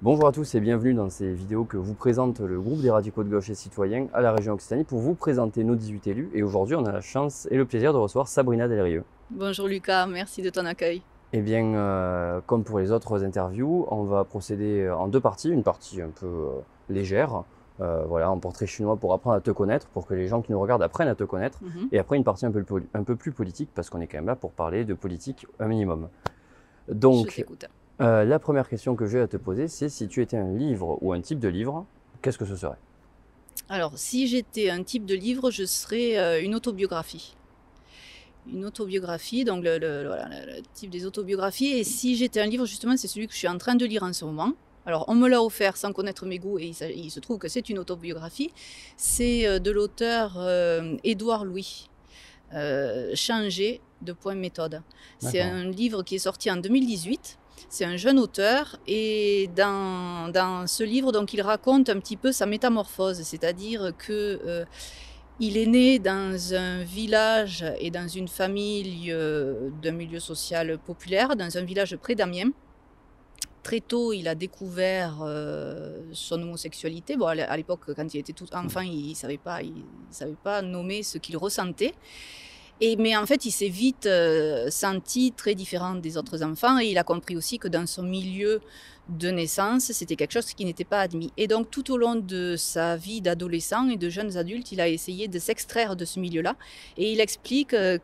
Bonjour à tous et bienvenue dans ces vidéos que vous présente le groupe des radicaux de gauche et citoyens à la région Occitanie pour vous présenter nos 18 élus. Et aujourd'hui, on a la chance et le plaisir de recevoir Sabrina Delrieux. Bonjour Lucas, merci de ton accueil. Eh bien, euh, comme pour les autres interviews, on va procéder en deux parties. Une partie un peu euh, légère, euh, voilà, en portrait chinois pour apprendre à te connaître, pour que les gens qui nous regardent apprennent à te connaître. Mhm. Et après, une partie un peu, un peu plus politique, parce qu'on est quand même là pour parler de politique un minimum. Donc, Je. Euh, la première question que j'ai à te poser, c'est si tu étais un livre ou un type de livre, qu'est-ce que ce serait? Alors, si j'étais un type de livre, je serais euh, une autobiographie. Une autobiographie, donc le, le- le- voilà, le- le type des autobiographies. Et si j'étais un livre, justement, c'est celui que je suis en train de lire en ce moment. Alors, on me l'a offert sans connaître mes goûts et il, se trouve que c'est une autobiographie. C'est euh, de l'auteur euh, Édouard Louis, euh, Changer de point méthode. C'est un livre qui est sorti en 2018. C'est un jeune auteur et dans, dans ce livre, donc, il raconte un petit peu sa métamorphose, c'est-à-dire que euh, il est né dans un village et dans une famille euh, d'un milieu social populaire, dans un village près d'Amiens. Très tôt, il a découvert euh, son homosexualité. Bon, à l'é- à l'époque, quand il était tout enfant, il ne pas- il savait pas nommer ce qu'il ressentait. Et, mais en fait, il s'est vite euh, senti très différent des autres enfants et il a compris aussi que dans son milieu de naissance, c'était quelque chose qui n'était pas admis. Et donc, tout au long de sa vie d'adolescent et de jeunes adultes, il a essayé de s'extraire de ce milieu-là. Et il explique euh,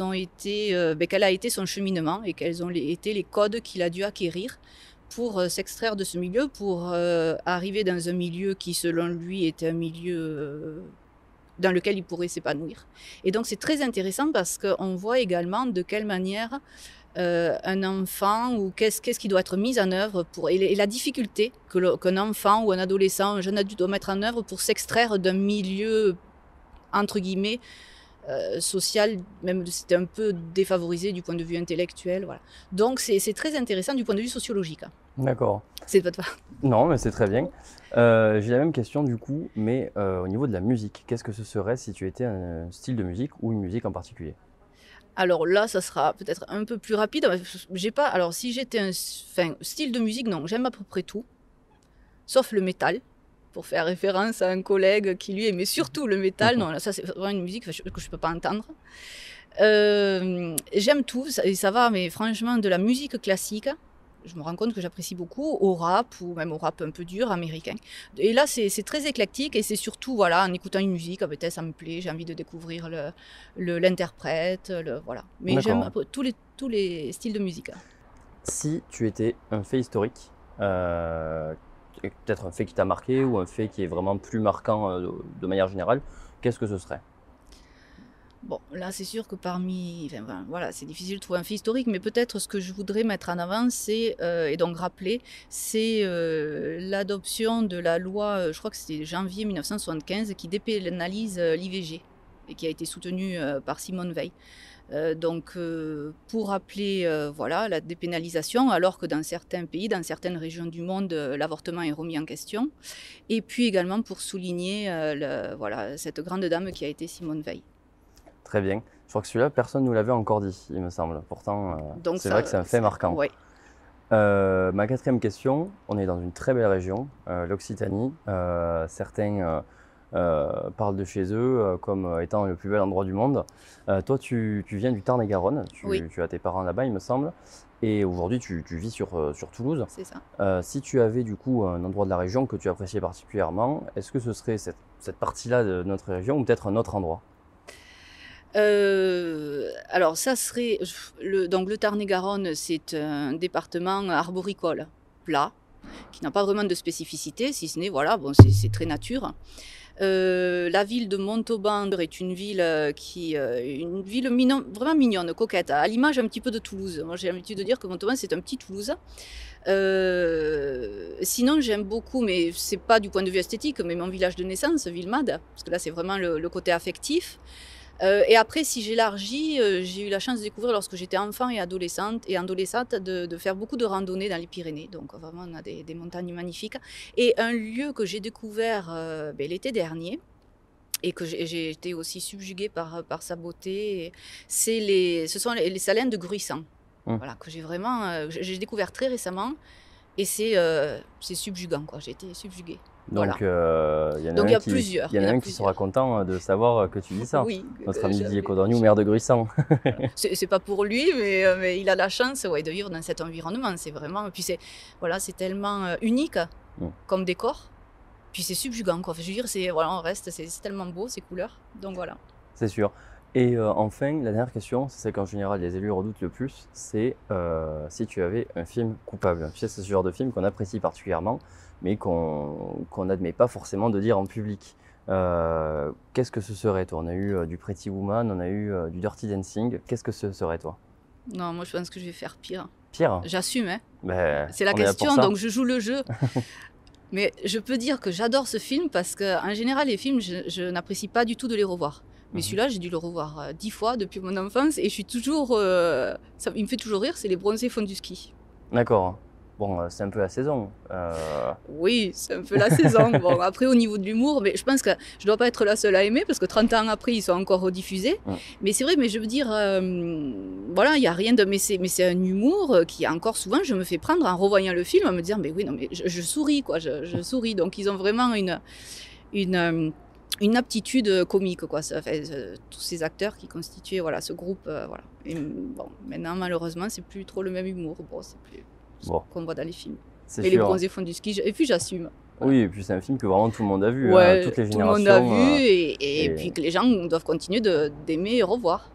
ont été, euh, ben, quel a été son cheminement et quels ont été les codes qu'il a dû acquérir pour euh, s'extraire de ce milieu, pour euh, arriver dans un milieu qui, selon lui, était un milieu dans lequel il pourrait s'épanouir. Et donc, c'est très intéressant parce qu'on voit également de quelle manière euh, un enfant ou qu'est-ce qu'est-ce qui doit être mis en œuvre pour et, la difficulté que qu'un enfant ou un adolescent, un jeune adulte doit mettre en œuvre pour s'extraire d'un milieu entre guillemets euh, social, même c'était un peu défavorisé du point de vue intellectuel, voilà. Donc c'est très intéressant du point de vue sociologique. hein. D'accord. C'est pas Non, mais c'est très bien. Euh, j'ai la même question du coup, mais euh, au niveau de la musique, qu'est-ce que ce serait si tu étais un style de musique ou une musique en particulier? Alors là, ça sera peut-être un peu plus rapide. J'ai pas. Alors si j'étais un enfin, style de musique, non, j'aime à peu près tout, sauf le métal. Pour faire référence à un collègue qui lui aimait surtout le métal. Non, là, ça c'est vraiment une musique que je ne peux pas entendre. Euh, j'aime tout ça- et ça va, mais franchement, de la musique classique, je me rends compte que j'apprécie beaucoup, au rap ou même au rap un peu dur américain. Et là, c'est très éclectique et c'est surtout, voilà, en écoutant une musique, ah, peut-être ça me plaît, j'ai envie de découvrir le- le- l'interprète, le, voilà. Mais j'aime tous les, tous les styles de musique. Si tu étais un fait historique, euh, peut-être un fait qui t'a marqué ou un fait qui est vraiment plus marquant euh, de, manière générale, qu'est-ce que ce serait? Bon, là, c'est sûr que parmi. Ben, voilà, c'est difficile de trouver un fait historique, mais peut-être ce que je voudrais mettre en avant, c'est, euh, et donc rappeler, c'est euh, l'adoption de la loi, je crois que c'était janvier 1975, qui dépénalise l'IVG et qui a été soutenue par Simone Veil. Euh, donc, euh, pour rappeler euh, voilà, la dépénalisation, alors que dans certains pays, dans certaines régions du monde, euh, l'avortement est remis en question. Et puis également pour souligner le- voilà, cette grande dame qui a été Simone Veil. Très bien. Je crois que celui-là, personne ne nous l'avait encore dit, il me semble. Pourtant, c'est vrai que c'est un fait marquant. Ouais. Ma quatrième question, on est dans une très belle région, l'Occitanie. Certains euh, parlent de chez eux euh, comme euh, étant le plus bel endroit du monde. Euh, toi, tu, tu viens du Tarn-et-Garonne, tu, Oui. tu as tes parents là-bas, il me semble. Et aujourd'hui, tu, tu vis sur, sur Toulouse. C'est ça. Si tu avais du coup un endroit de la région que tu appréciais particulièrement, est-ce que ce serait cette, cette partie-là de notre région ou peut-être un autre endroit? Euh, alors, ça serait. Le, donc, le Tarn-et-Garonne, c'est un département arboricole plat, qui n'a pas vraiment de spécificité, si ce n'est, voilà, bon, c'est c'est très nature. Euh, la ville de Montauban est une ville euh, qui, euh, une ville vraiment mignonne, coquette, à l'image un petit peu de Toulouse. Moi, j'ai l'habitude de dire que Montauban c'est un petit Toulouse. Sinon, j'aime beaucoup, mais c'est pas du point de vue esthétique, mais mon village de naissance, Villemade, parce que là c'est vraiment le côté affectif. Euh, et après, si j'élargis, euh, j'ai eu la chance de découvrir lorsque j'étais enfant et adolescente, et adolescente de, de faire beaucoup de randonnées dans les Pyrénées. Donc vraiment, on a des, des montagnes magnifiques. Et un lieu que j'ai découvert euh, ben, l'été dernier, et que j'ai été aussi subjuguée par, par sa beauté, c'est les, ce sont les, les salins de Gruissant. Hum. Voilà, que j'ai vraiment, euh, j'ai découvert très récemment. Et c'est c'est subjugant, quoi. J'ai été subjuguée. Voilà. Donc, euh, il y en a Donc, un y a qui, plusieurs, il y en y a qui sera content de savoir que tu dis ça. Oui. Notre euh, ami Didier Codorniou, maire de Gruissant. C'est pas pour lui, mais, euh, mais il a la chance ouais, de vivre dans cet environnement. C'est vraiment. Puis c'est voilà, c'est tellement unique Mm. comme décor. Puis c'est subjugant, quoi. Je veux dire, c'est voilà, on reste, c'est c'est tellement beau ces couleurs. Donc voilà. C'est sûr. Et euh, enfin, la dernière question, c'est celle qu'en général les élus redoutent le plus, c'est euh, si tu avais un film coupable. Tu sais, c'est ce genre de film qu'on apprécie particulièrement, mais qu'on n'admet pas forcément de dire en public. Euh, Qu'est-ce que ce serait, toi? On a eu euh, du Pretty Woman, on a eu euh, du Dirty Dancing. Qu'est-ce que ce serait, toi? Non, moi je pense que je vais faire pire. Pire? J'assume, hein. Ben, C'est la question, donc je joue le jeu. Mais je peux dire que j'adore ce film parce qu'en général, les films, je, je n'apprécie pas du tout de les revoir. Mais Mhm. celui-là, j'ai dû le revoir dix fois depuis mon enfance et je suis toujours. euh, ça, il me fait toujours rire, c'est Les Bronzés font du ski. D'accord. Bon, euh, c'est un peu la saison. Euh, Oui, c'est un peu la saison. Bon, après, au niveau de l'humour, mais je pense que je ne dois pas être la seule à aimer parce que 30 ans après, ils sont encore rediffusés. Mais c'est vrai, mais je veux dire, euh, voilà, il n'y a rien de. Mais c'est, mais c'est un humour qui, encore souvent, je me fais prendre en revoyant le film, à me dire, mais oui, non, mais je, je souris, quoi, je, je souris. Donc, ils ont vraiment une. une une aptitude comique, quoi. Ça fait, tous ces acteurs qui constituaient voilà, ce groupe. euh, voilà. Et, bon, maintenant, malheureusement, c'est plus trop le même humour. Bon, c'est plus Bon. qu'on voit dans les films. c'est Mais les bronzés font du ski. Et puis, j'assume. Oui, et puis c'est un film que vraiment tout le monde a vu. hein, toutes les tout le monde générations. a vu euh, et, et et- puis que les gens doivent continuer d'aimer et revoir.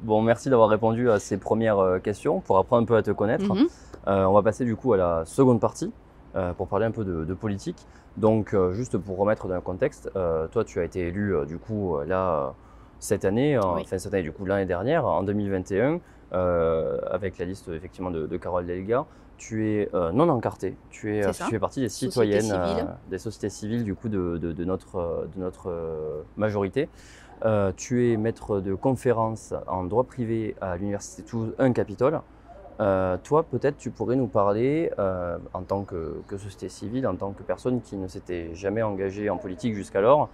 Bon, merci d'avoir répondu à ces premières euh, questions pour apprendre un peu à te connaître. Mhm. Euh, on va passer du coup à la seconde partie euh, pour parler un peu de, de politique. Donc, juste pour remettre dans le contexte, toi, tu as été élu du coup là cette année, Oui. enfin cette année du coup l'année dernière, en 2021, euh, avec la liste effectivement de, de Carole Delga. Tu es euh, non encarté, tu, es, euh, tu fais partie des citoyennes, euh, des sociétés civiles du coup de, de- de notre, de notre euh, majorité. Tu es maître de conférence en droit privé à l'Université Toulouse 1 Capitole. Toi, peut-être, tu pourrais nous parler, en tant que, que société civile, en tant que personne qui ne s'était jamais engagée en politique jusqu'alors,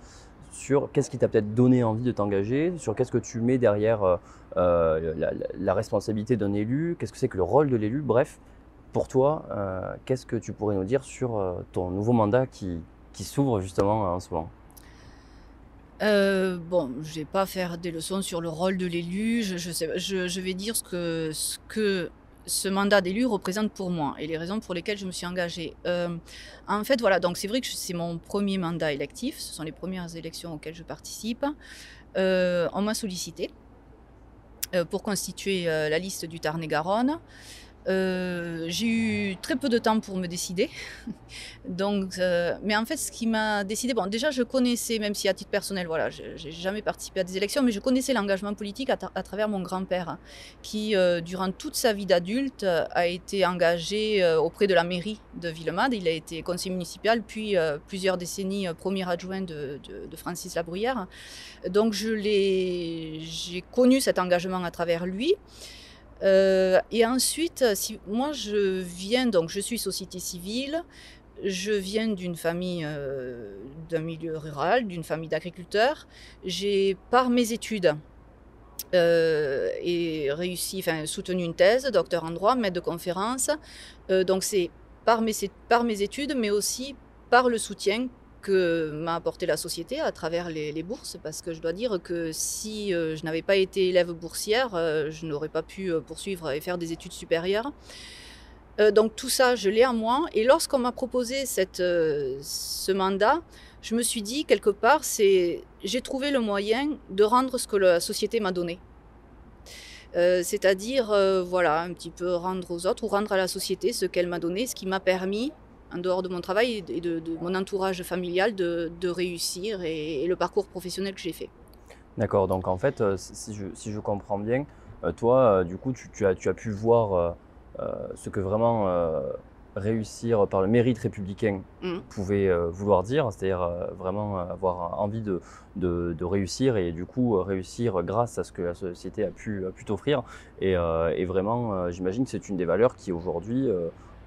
sur qu'est-ce qui t'a peut-être donné envie de t'engager, sur qu'est-ce que tu mets derrière la, la- la responsabilité d'un élu, qu'est-ce que c'est que le rôle de l'élu, bref, pour toi, euh, qu'est-ce que tu pourrais nous dire sur euh, ton nouveau mandat qui, s'ouvre justement en ce moment? Euh, bon, je vais pas faire des leçons sur le rôle de l'élu. Je, vais dire ce que, ce mandat d'élu représente pour moi et les raisons pour lesquelles je me suis engagée. Euh, en fait, voilà, donc c'est vrai que c'est mon premier mandat électif. Ce sont les premières élections auxquelles je participe. Euh, on m'a sollicité euh, pour constituer euh, la liste du Tarn-et-Garonne. Euh, j'ai eu très peu de temps pour me décider. Donc, euh, mais en fait, ce qui m'a décidé, bon, déjà, je connaissais, même si à titre personnel, voilà, j'ai jamais participé à des élections, mais je connaissais l'engagement politique à, tra- à travers mon grand-père, qui, euh, durant toute sa vie d'adulte, a été engagé auprès de la mairie de Villemade. Il a été conseiller municipal, puis plusieurs décennies premier adjoint de, de- de Francis Labruyère. Donc, je l'ai, j'ai connu cet engagement à travers lui. Euh, et ensuite, si, moi, je viens, donc je suis société civile, je viens d'une famille, euh, d'un milieu rural, d'une famille d'agriculteurs. J'ai, par mes études, euh, et réussi, enfin, soutenu une thèse, docteur en droit, maître de conférence. Euh, donc c'est par mes, par mes études, mais aussi par le soutien que m'a apporté la société à travers les, bourses, parce que je dois dire que si euh, je n'avais pas été élève boursière, euh, je n'aurais pas pu euh, poursuivre et faire des études supérieures. Donc tout ça, je l'ai en moi. Et lorsqu'on m'a proposé cette, ce mandat, je me suis dit quelque part, c'est j'ai trouvé le moyen de rendre ce que la société m'a donné. C'est-à-dire, voilà, un petit peu rendre aux autres ou rendre à la société ce qu'elle m'a donné, ce qui m'a permis, en dehors de mon travail et de, de mon entourage familial, de, de réussir et, et le parcours professionnel que j'ai fait. D'accord, donc en fait, euh, si je, si je comprends bien, euh, toi, euh, du coup, tu, tu as, tu as pu voir ce que vraiment réussir par le mérite républicain Mhm. pouvait euh, vouloir dire, c'est-à-dire euh, vraiment avoir envie de, de, de réussir et du coup réussir grâce à ce que la société a pu, a pu t'offrir. Et, euh, et vraiment, j'imagine que c'est une des valeurs qui aujourd'hui,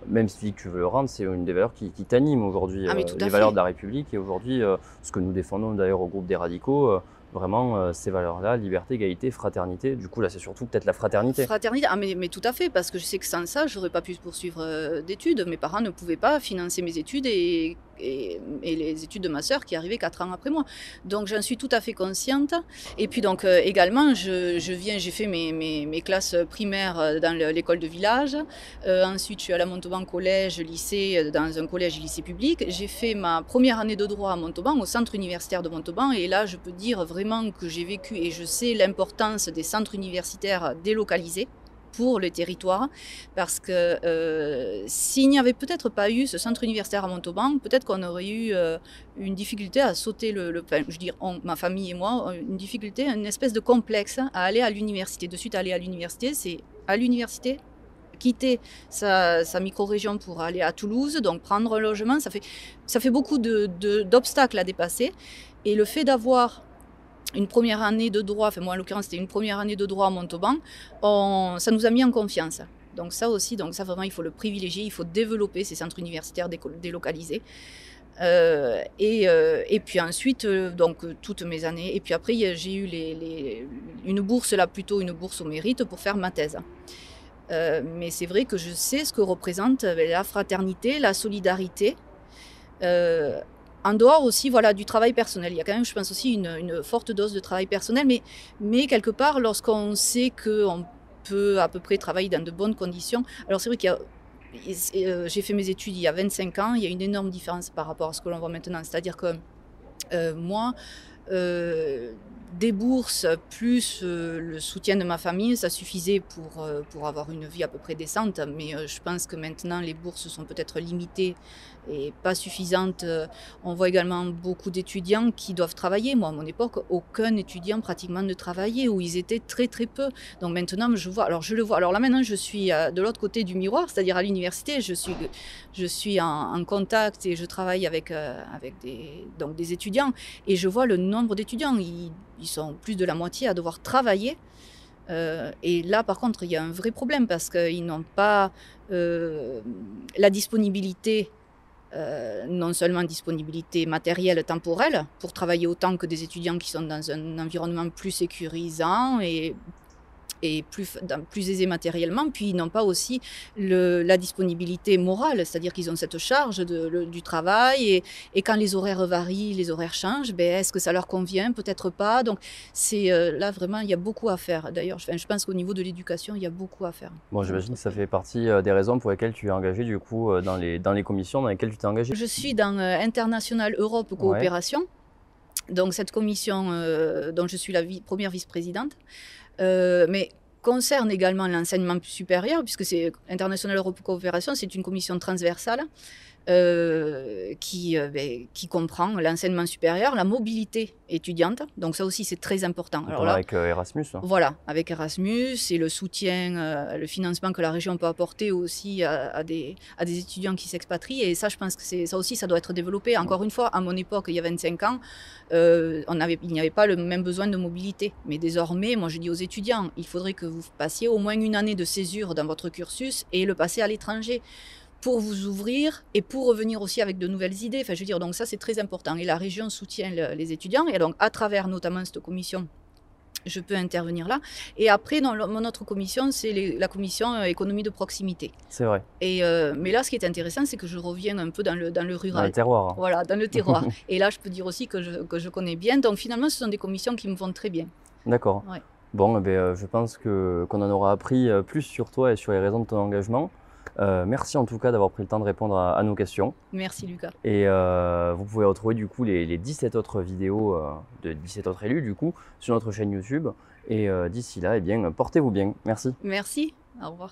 même si tu veux le rendre, c'est une des valeurs qui, qui t'anime aujourd'hui, Ah, euh, les valeurs fait. de la République. Et aujourd'hui, euh, ce que nous défendons d'ailleurs au groupe des radicaux, euh, vraiment euh, ces valeurs-là, liberté, égalité, fraternité. Du coup, là, c'est surtout peut-être la fraternité. Fraternité, ah, mais, mais, tout à fait, parce que je sais que sans ça, j'aurais pas pu poursuivre euh, d'études. Mes parents ne pouvaient pas financer mes études et, et, les études de ma sœur qui arrivaient quatre ans après moi. Donc, j'en suis tout à fait consciente. Et puis, donc, euh, également, je, viens, j'ai fait mes, classes primaires dans l'école de village. Euh, ensuite, je suis à la Montauban collège, lycée, dans un collège et lycée public. J'ai fait ma première année de droit à Montauban, au centre universitaire de Montauban. Et là, je peux dire vraiment que j'ai vécu et je sais l'importance des centres universitaires délocalisés pour le territoire, parce que euh, s'il n'y avait peut-être pas eu ce centre universitaire à Montauban, peut-être qu'on aurait eu euh, une difficulté à sauter le, le je veux dire, ma famille et moi, une difficulté, une espèce de complexe à aller à l'université. De suite, aller à l'université, c'est à l'université, quitter sa, micro-région pour aller à Toulouse, donc prendre un logement, ça fait, ça fait beaucoup d'obstacles à dépasser. Et le fait d'avoir une première année de droit, enfin moi en l'occurrence c'était une première année de droit à Montauban, on, ça nous a mis en confiance. Donc ça aussi, donc ça vraiment il faut le privilégier, il faut développer ces centres universitaires délocalisés. Euh, et, euh, et, puis ensuite, euh, donc toutes mes années, et puis après j'ai eu les, une bourse là plutôt une bourse au mérite pour faire ma thèse. Mais c'est vrai que je sais ce que représente la fraternité, la solidarité. En dehors aussi voilà, du travail personnel. Il y a quand même, je pense aussi, une, forte dose de travail personnel, mais, mais quelque part, lorsqu'on sait qu'on peut à peu près travailler dans de bonnes conditions, alors c'est vrai qu'il y a euh, j'ai fait mes études il y a 25 ans, il y a une énorme différence par rapport à ce que l'on voit maintenant. C'est-à-dire que euh, moi, euh, des bourses plus le soutien de ma famille, ça suffisait pour, pour avoir une vie à peu près décente. Mais je pense que maintenant, les bourses sont peut-être limitées et pas suffisantes. On voit également beaucoup d'étudiants qui doivent travailler. Moi, à mon époque, aucun étudiant pratiquement ne travaillait, ou ils étaient très très peu. Donc maintenant, je vois, alors je le vois. Alors là maintenant, je suis de l'autre côté du miroir, c'est-à-dire à, l'université. Je suis, je suis en, contact et je travaille avec, avec des, donc des étudiants. Et je vois le nombre d'étudiants. Ils, ils sont plus de la moitié à devoir travailler. Euh, et là, par contre, il y a un vrai problème parce qu'ils n'ont pas euh, la disponibilité, euh, non seulement disponibilité matérielle, temporelle, pour travailler autant que des étudiants qui sont dans un environnement plus sécurisant et et plus, plus aisés matériellement, puis ils n'ont pas aussi le, la disponibilité morale, c'est-à-dire qu'ils ont cette charge de, le, du travail, et, et, quand les horaires varient, les horaires changent, ben, est-ce que ça leur convient? Peut-être pas. Donc c'est euh, là vraiment, il y a beaucoup à faire. D'ailleurs, je, je, pense qu'au niveau de l'éducation, il y a beaucoup à faire. Bon, j'imagine que ça fait partie euh, des raisons pour lesquelles tu es engagé du coup euh, dans les, dans les commissions dans lesquelles tu t'es engagé. Je suis dans International Europe Coopération. Ouais. Donc cette commission euh, dont je suis la première vice-présidente, euh, mais concerne également l'enseignement supérieur, puisque c'est International Europe Coopération, c'est une commission transversale euh, qui, euh, ben, qui comprend l'enseignement supérieur, la mobilité étudiante. Donc ça aussi, c'est très important. Alors là, avec euh, Erasmus. Hein. Voilà, avec Erasmus et le soutien, le financement que la région peut apporter aussi à, à, des, à des, étudiants qui s'expatrient. Et ça, je pense que ça aussi, ça doit être développé. Encore une fois, à mon époque, il y a 25 ans, on avait, il n'y avait pas le même besoin de mobilité. Mais désormais, moi, je dis aux étudiants, il faudrait que vous passiez au moins une année de césure dans votre cursus et le passer à l'étranger pour vous ouvrir et pour revenir aussi avec de nouvelles idées. Enfin, je veux dire, donc ça, c'est très important. Et la région soutient le, les étudiants. Et donc, à travers notamment cette commission, je peux intervenir là. Et après, dans le, mon autre commission, c'est la commission euh, économie de proximité. C'est vrai. Et, euh, mais là, ce qui est intéressant, c'est que je reviens un peu dans le, dans le rural. Dans le terroir. Hein. Voilà, dans le terroir. et là, je peux dire aussi que je, que je connais bien. Donc, finalement, ce sont des commissions qui me vont très bien. D'accord. Ouais. Bon, eh bien, euh, je pense qu'on qu en aura appris plus sur toi et sur les raisons de ton engagement. Euh, merci en tout cas d'avoir pris le temps de répondre à, à nos questions. Merci Lucas. Et euh, vous pouvez retrouver du coup les, les 17 autres vidéos euh, de 17 autres élus du coup sur notre chaîne YouTube. Et d'ici là, eh bien, portez-vous bien. Merci. Merci. Au revoir.